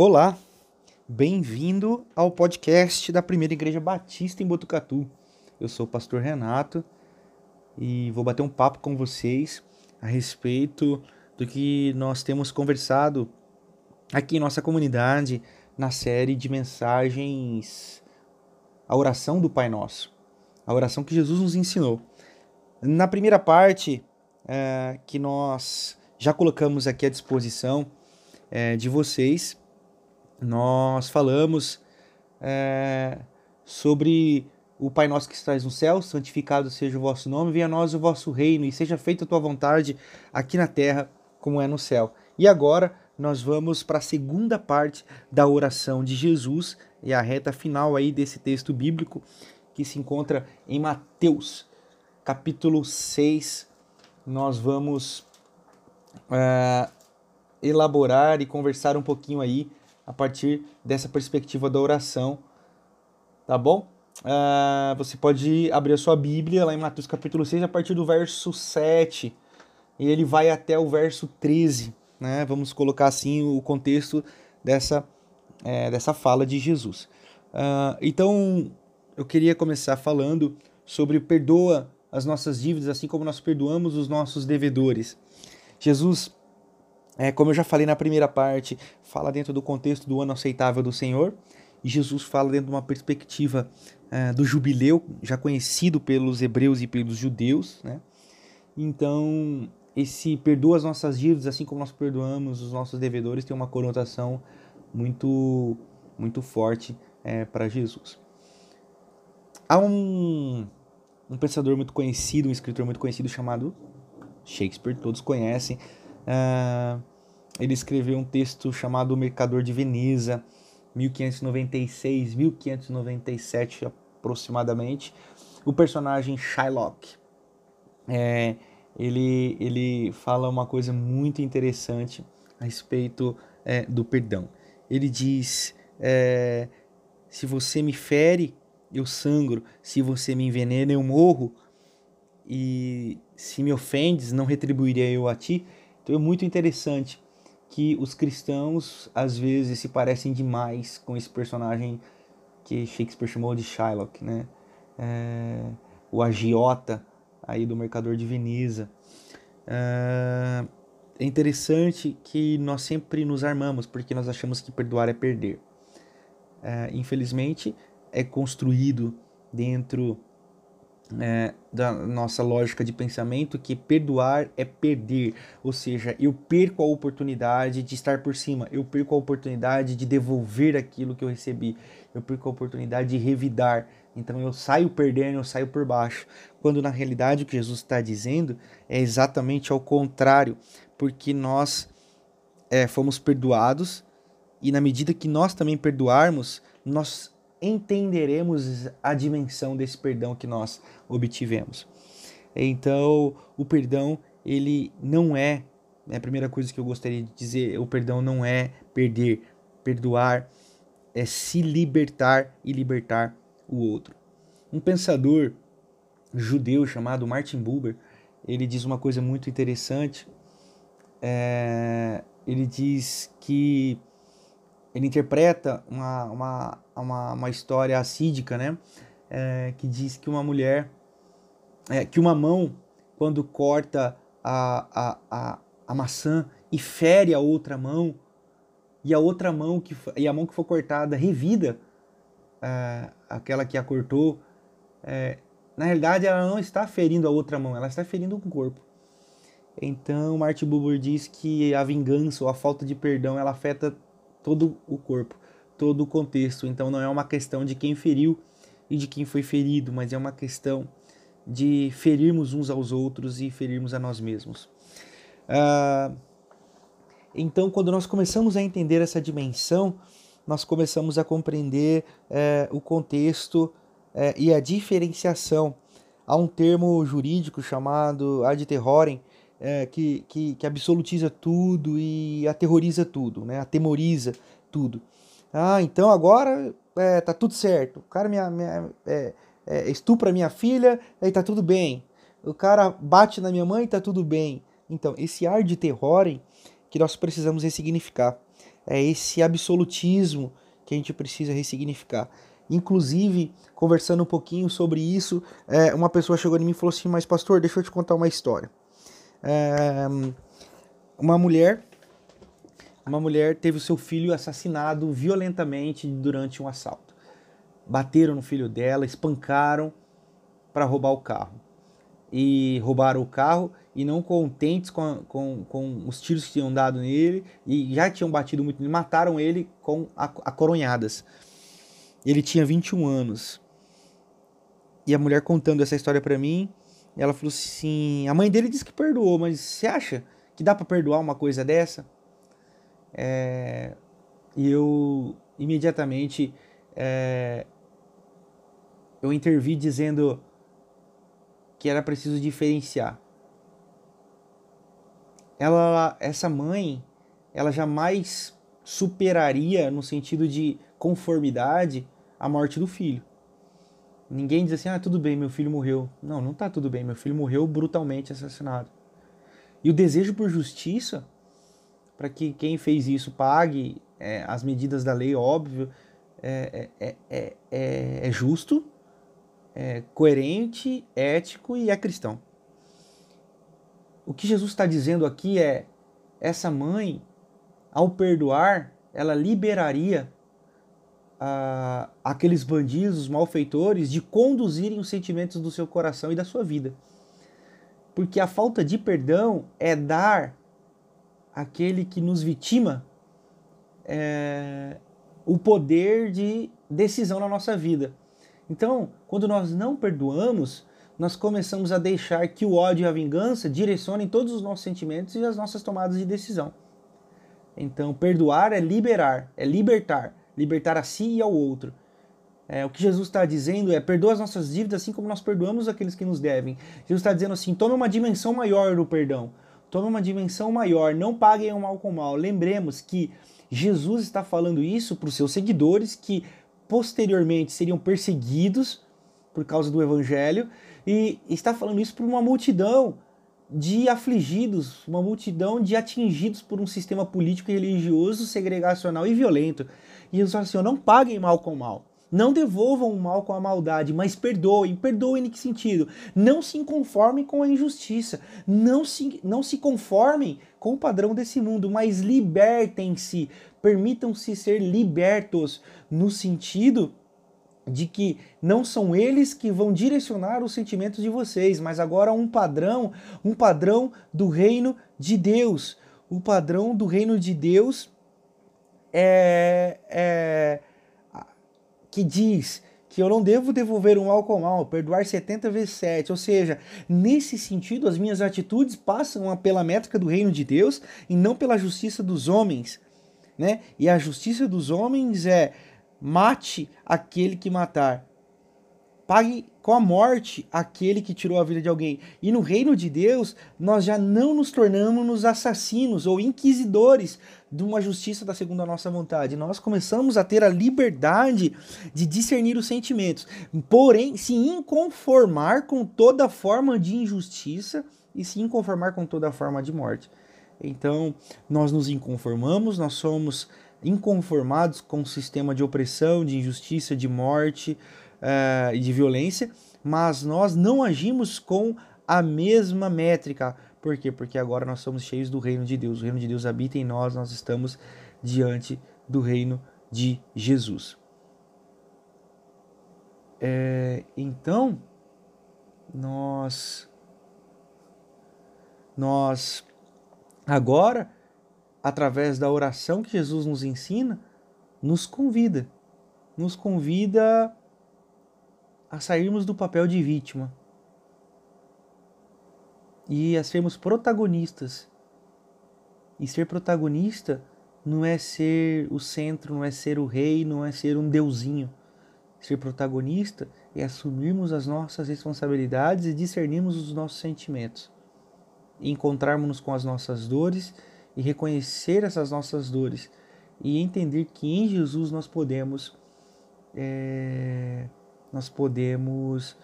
Olá, bem-vindo ao podcast da Primeira Igreja Batista em Botucatu. Eu sou o pastor Renato e vou bater um papo com vocês a respeito do que nós temos conversado aqui em nossa comunidade na série de mensagens A Oração do Pai Nosso, a oração que Jesus nos ensinou. Na primeira parte, é, que nós já colocamos aqui à disposição é, de vocês, nós falamos é, sobre o Pai Nosso que estás no céu, santificado seja o vosso nome, venha a nós o vosso reino e seja feita a tua vontade aqui na terra como é no céu. E agora nós vamos para a segunda parte da oração de Jesus e a reta final aí desse texto bíblico que se encontra em Mateus, capítulo 6. Nós vamos é, elaborar e conversar um pouquinho aí a partir dessa perspectiva da oração, tá bom? Uh, você pode abrir a sua Bíblia lá em Mateus capítulo 6 a partir do verso 7 e ele vai até o verso 13, né? Vamos colocar assim o contexto dessa, é, dessa fala de Jesus. Uh, então, eu queria começar falando sobre perdoa as nossas dívidas, assim como nós perdoamos os nossos devedores. Jesus é, como eu já falei na primeira parte, fala dentro do contexto do ano aceitável do Senhor, e Jesus fala dentro de uma perspectiva é, do jubileu, já conhecido pelos hebreus e pelos judeus, né? Então, esse perdoa as nossas dívidas, assim como nós perdoamos os nossos devedores, tem uma conotação muito, muito forte é, para Jesus. Há um, um pensador muito conhecido, um escritor muito conhecido chamado Shakespeare, todos conhecem, Uh, ele escreveu um texto chamado O Mercador de Veneza, 1596, 1597 aproximadamente. O personagem Shylock, é, ele, ele fala uma coisa muito interessante a respeito é, do perdão. Ele diz: é, se você me fere, eu sangro, se você me envenena, eu morro, e se me ofendes, não retribuiria eu a ti. Então é muito interessante que os cristãos às vezes se parecem demais com esse personagem que Shakespeare chamou de Shylock, né? É, o agiota aí do Mercador de Veneza. É, é interessante que nós sempre nos armamos porque nós achamos que perdoar é perder. É, infelizmente, é construído dentro é, da nossa lógica de pensamento que perdoar é perder, ou seja, eu perco a oportunidade de estar por cima, eu perco a oportunidade de devolver aquilo que eu recebi, eu perco a oportunidade de revidar. Então eu saio perdendo, eu saio por baixo. Quando na realidade o que Jesus está dizendo é exatamente ao contrário, porque nós é, fomos perdoados e na medida que nós também perdoarmos, nós entenderemos a dimensão desse perdão que nós obtivemos. Então, o perdão, ele não é, é a primeira coisa que eu gostaria de dizer, o perdão não é perder, perdoar é se libertar e libertar o outro. Um pensador judeu chamado Martin Buber, ele diz uma coisa muito interessante. É, ele diz que ele interpreta uma, uma, uma, uma história assídica, né? É, que diz que uma mulher, é, que uma mão, quando corta a, a, a, a maçã e fere a outra mão, e a outra mão, que, e a mão que foi cortada revida é, aquela que a cortou, é, na realidade ela não está ferindo a outra mão, ela está ferindo o corpo. Então, Martin Buber diz que a vingança ou a falta de perdão ela afeta todo o corpo, todo o contexto. Então não é uma questão de quem feriu e de quem foi ferido, mas é uma questão de ferirmos uns aos outros e ferirmos a nós mesmos. Ah, então, quando nós começamos a entender essa dimensão, nós começamos a compreender é, o contexto é, e a diferenciação. Há um termo jurídico chamado ad terrorem, é, que, que, que, absolutiza tudo e aterroriza tudo, né? atemoriza tudo. Ah, então agora é, tá tudo certo. O cara minha, minha, é, é, estupra minha filha e tá tudo bem. O cara bate na minha mãe e tá tudo bem. Então, esse ar de terror que nós precisamos ressignificar. é esse absolutismo que a gente precisa ressignificar. Inclusive, conversando um pouquinho sobre isso, é, uma pessoa chegou em mim e falou assim: Mas, pastor, deixa eu te contar uma história. É, uma mulher. Uma mulher teve o seu filho assassinado violentamente durante um assalto. Bateram no filho dela, espancaram para roubar o carro. E roubaram o carro e não contentes com, com, com os tiros que tinham dado nele e já tinham batido muito nele, mataram ele com acoronhadas. Ele tinha 21 anos. E a mulher contando essa história para mim, ela falou assim: a mãe dele disse que perdoou, mas você acha que dá para perdoar uma coisa dessa? É, e eu imediatamente é, eu intervi dizendo que era preciso diferenciar. Ela, essa mãe, ela jamais superaria no sentido de conformidade a morte do filho. Ninguém diz assim, ah, tudo bem, meu filho morreu. Não, não tá tudo bem, meu filho morreu brutalmente assassinado. E o desejo por justiça, para que quem fez isso pague é, as medidas da lei, óbvio, é, é, é, é, é justo, é coerente, ético e é cristão. O que Jesus está dizendo aqui é: essa mãe, ao perdoar, ela liberaria aqueles bandidos, malfeitores, de conduzirem os sentimentos do seu coração e da sua vida. Porque a falta de perdão é dar àquele que nos vitima é, o poder de decisão na nossa vida. Então, quando nós não perdoamos, nós começamos a deixar que o ódio e a vingança direcionem todos os nossos sentimentos e as nossas tomadas de decisão. Então, perdoar é liberar, é libertar libertar a si e ao outro. É, o que Jesus está dizendo é: perdoa as nossas dívidas assim como nós perdoamos aqueles que nos devem. Jesus está dizendo assim: tome uma dimensão maior do perdão. Tome uma dimensão maior. Não paguem o mal com o mal. Lembremos que Jesus está falando isso para os seus seguidores que posteriormente seriam perseguidos por causa do evangelho e está falando isso para uma multidão de afligidos, uma multidão de atingidos por um sistema político e religioso segregacional e violento. E Jesus fala assim: não paguem mal com mal. Não devolvam o mal com a maldade, mas perdoem. Perdoem em que sentido? Não se conformem com a injustiça. Não se, não se conformem com o padrão desse mundo, mas libertem-se. Permitam-se ser libertos no sentido de que não são eles que vão direcionar os sentimentos de vocês, mas agora um padrão, um padrão do reino de Deus. O padrão do reino de Deus é, é, que diz que eu não devo devolver um mal com mal, perdoar 70 vezes 7. Ou seja, nesse sentido, as minhas atitudes passam pela métrica do reino de Deus e não pela justiça dos homens. Né? E a justiça dos homens é mate aquele que matar, pague com a morte aquele que tirou a vida de alguém. E no reino de Deus, nós já não nos tornamos assassinos ou inquisidores de uma justiça da segunda nossa vontade. Nós começamos a ter a liberdade de discernir os sentimentos, porém se inconformar com toda forma de injustiça e se inconformar com toda forma de morte. Então, nós nos inconformamos, nós somos inconformados com o sistema de opressão, de injustiça, de morte, uh, e de violência, mas nós não agimos com a mesma métrica. Por quê? Porque agora nós somos cheios do reino de Deus. O reino de Deus habita em nós, nós estamos diante do reino de Jesus. É, então, nós, nós agora, através da oração que Jesus nos ensina, nos convida, nos convida a sairmos do papel de vítima e a sermos protagonistas. E ser protagonista não é ser o centro, não é ser o rei, não é ser um deusinho. Ser protagonista é assumirmos as nossas responsabilidades e discernirmos os nossos sentimentos. Encontrarmos-nos com as nossas dores e reconhecer essas nossas dores e entender que em Jesus nós podemos é, nós podemos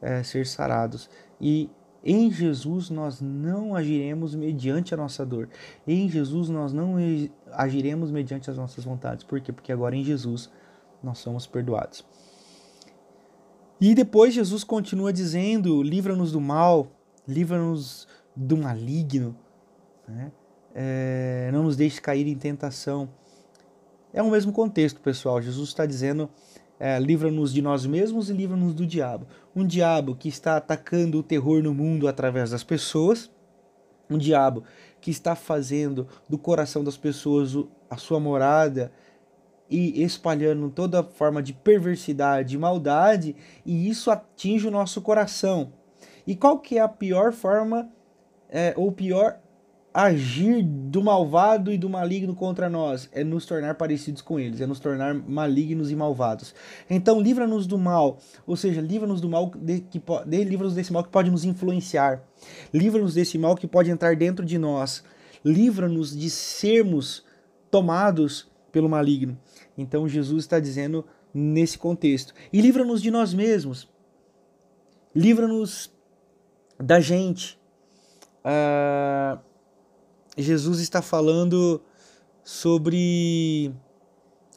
é, ser sarados. E em Jesus nós não agiremos mediante a nossa dor. Em Jesus nós não agiremos mediante as nossas vontades. Por quê? Porque agora em Jesus nós somos perdoados. E depois Jesus continua dizendo: livra-nos do mal, livra-nos do maligno, né? É, não nos deixe cair em tentação. É o mesmo contexto, pessoal. Jesus está dizendo: é, livra-nos de nós mesmos e livra-nos do diabo. Um diabo que está atacando o terror no mundo através das pessoas, um diabo que está fazendo do coração das pessoas a sua morada e espalhando toda forma de perversidade e maldade, e isso atinge o nosso coração. E qual que é a pior forma, é, ou pior agir do malvado e do maligno contra nós? É nos tornar parecidos com eles, é nos tornar malignos e malvados. Então, livra-nos do mal, ou seja, livra-nos do mal, de, que, de, livra-nos desse mal que pode nos influenciar, livra-nos desse mal que pode entrar dentro de nós, livra-nos de sermos tomados pelo maligno. Então Jesus está dizendo nesse contexto. E livra-nos de nós mesmos. Livra-nos da gente. Uh, Jesus está falando sobre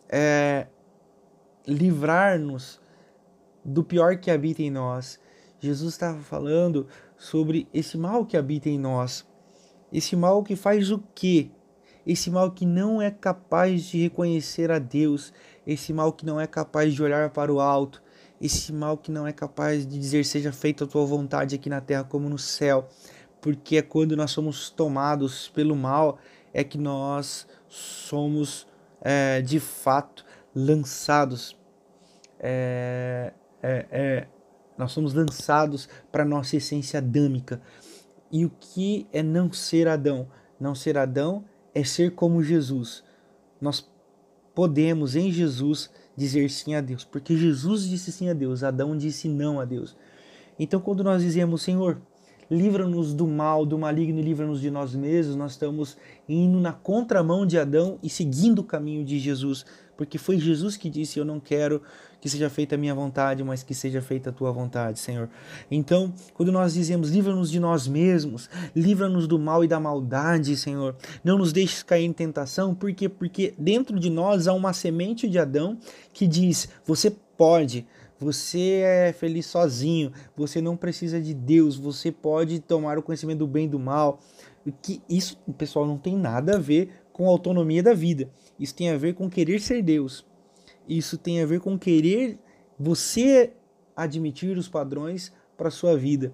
é, livrar-nos do pior que habita em nós. Jesus estava falando sobre esse mal que habita em nós. Esse mal que faz o quê? esse mal que não é capaz de reconhecer a Deus, esse mal que não é capaz de olhar para o alto, esse mal que não é capaz de dizer seja feita a tua vontade aqui na terra como no céu, porque é quando nós somos tomados pelo mal é que nós somos é, de fato lançados, é, é, é nós somos lançados para nossa essência adâmica. E o que é não ser Adão? Não ser Adão é ser como Jesus. Nós podemos em Jesus dizer sim a Deus, porque Jesus disse sim a Deus, Adão disse não a Deus. Então, quando nós dizemos, Senhor, livra-nos do mal, do maligno, livra-nos de nós mesmos, nós estamos indo na contramão de Adão e seguindo o caminho de Jesus, porque foi Jesus que disse: Eu não quero que seja feita a minha vontade, mas que seja feita a tua vontade, Senhor. Então, quando nós dizemos: Livra-nos de nós mesmos, livra-nos do mal e da maldade, Senhor, não nos deixes cair em tentação, por quê? Porque dentro de nós há uma semente de Adão que diz: Você pode. Você é feliz sozinho, você não precisa de Deus, você pode tomar o conhecimento do bem e do mal. Que isso, pessoal, não tem nada a ver com a autonomia da vida. Isso tem a ver com querer ser Deus. Isso tem a ver com querer você admitir os padrões para sua vida.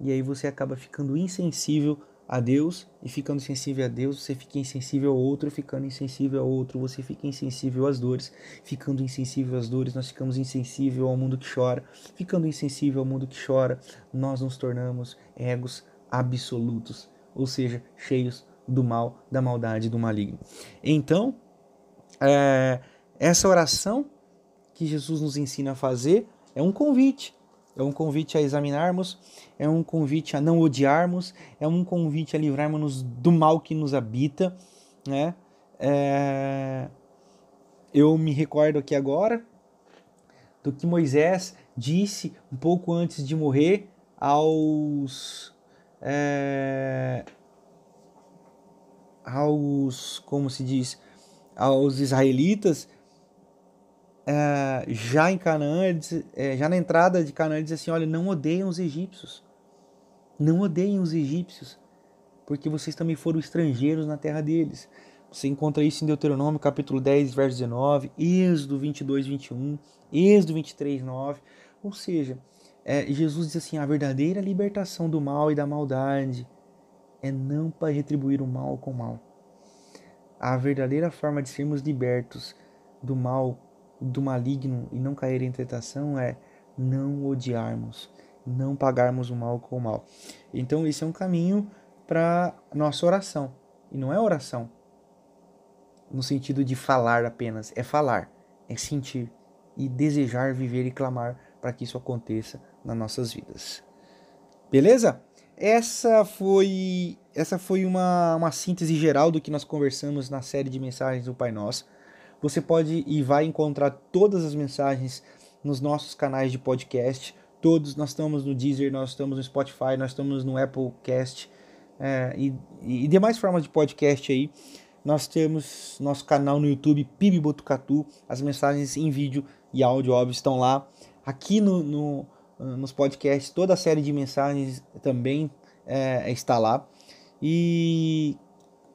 E aí você acaba ficando insensível a Deus e ficando sensível a Deus, você fica insensível ao outro, ficando insensível ao outro, você fica insensível às dores, ficando insensível às dores, nós ficamos insensível ao mundo que chora, ficando insensível ao mundo que chora, nós nos tornamos egos absolutos, ou seja, cheios do mal, da maldade, do maligno. Então, é, essa oração que Jesus nos ensina a fazer é um convite. É um convite a examinarmos, é um convite a não odiarmos, é um convite a livrarmos do mal que nos habita, né? É... Eu me recordo aqui agora do que Moisés disse um pouco antes de morrer aos é... aos como se diz aos israelitas, é, já em Canaã, é, já na entrada de Canaã, ele diz assim: olha, não odeiem os egípcios. Não odeiem os egípcios, porque vocês também foram estrangeiros na terra deles. Você encontra isso em Deuteronômio capítulo 10, verso 19, Êxodo 22, 21, Êxodo 23, 9. Ou seja, é, Jesus diz assim: a verdadeira libertação do mal e da maldade é não para retribuir o mal com o mal, a verdadeira forma de sermos libertos do mal, do maligno e não cair em tentação é não odiarmos, não pagarmos o mal com o mal. Então, esse é um caminho para nossa oração. E não é oração no sentido de falar apenas, é falar, é sentir e desejar viver e clamar para que isso aconteça nas nossas vidas. Beleza? Essa foi essa foi uma, uma síntese geral do que nós conversamos na série de mensagens do Pai Nosso. Você pode e vai encontrar todas as mensagens nos nossos canais de podcast. Todos, nós estamos no Deezer, nós estamos no Spotify, nós estamos no Apple Cast é, e, e demais formas de podcast aí. Nós temos nosso canal no YouTube, PIB Botucatu. As mensagens em vídeo e áudio, óbvio, estão lá. Aqui no, no nos podcasts, toda a série de mensagens também é, está lá. E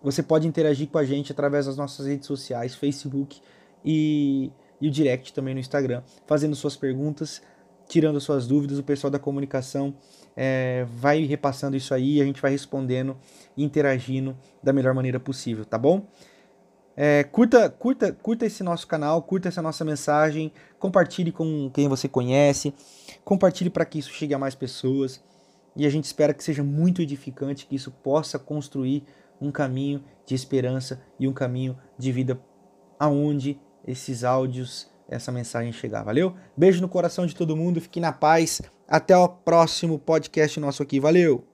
você pode interagir com a gente através das nossas redes sociais, Facebook e, e o direct também no Instagram, fazendo suas perguntas, tirando suas dúvidas. O pessoal da comunicação é, vai repassando isso aí, a gente vai respondendo e interagindo da melhor maneira possível, tá bom? É, curta, curta, curta esse nosso canal, curta essa nossa mensagem, compartilhe com quem você conhece, compartilhe para que isso chegue a mais pessoas. E a gente espera que seja muito edificante, que isso possa construir um caminho de esperança e um caminho de vida aonde esses áudios, essa mensagem chegar. Valeu? Beijo no coração de todo mundo, fique na paz. Até o próximo podcast nosso aqui. Valeu!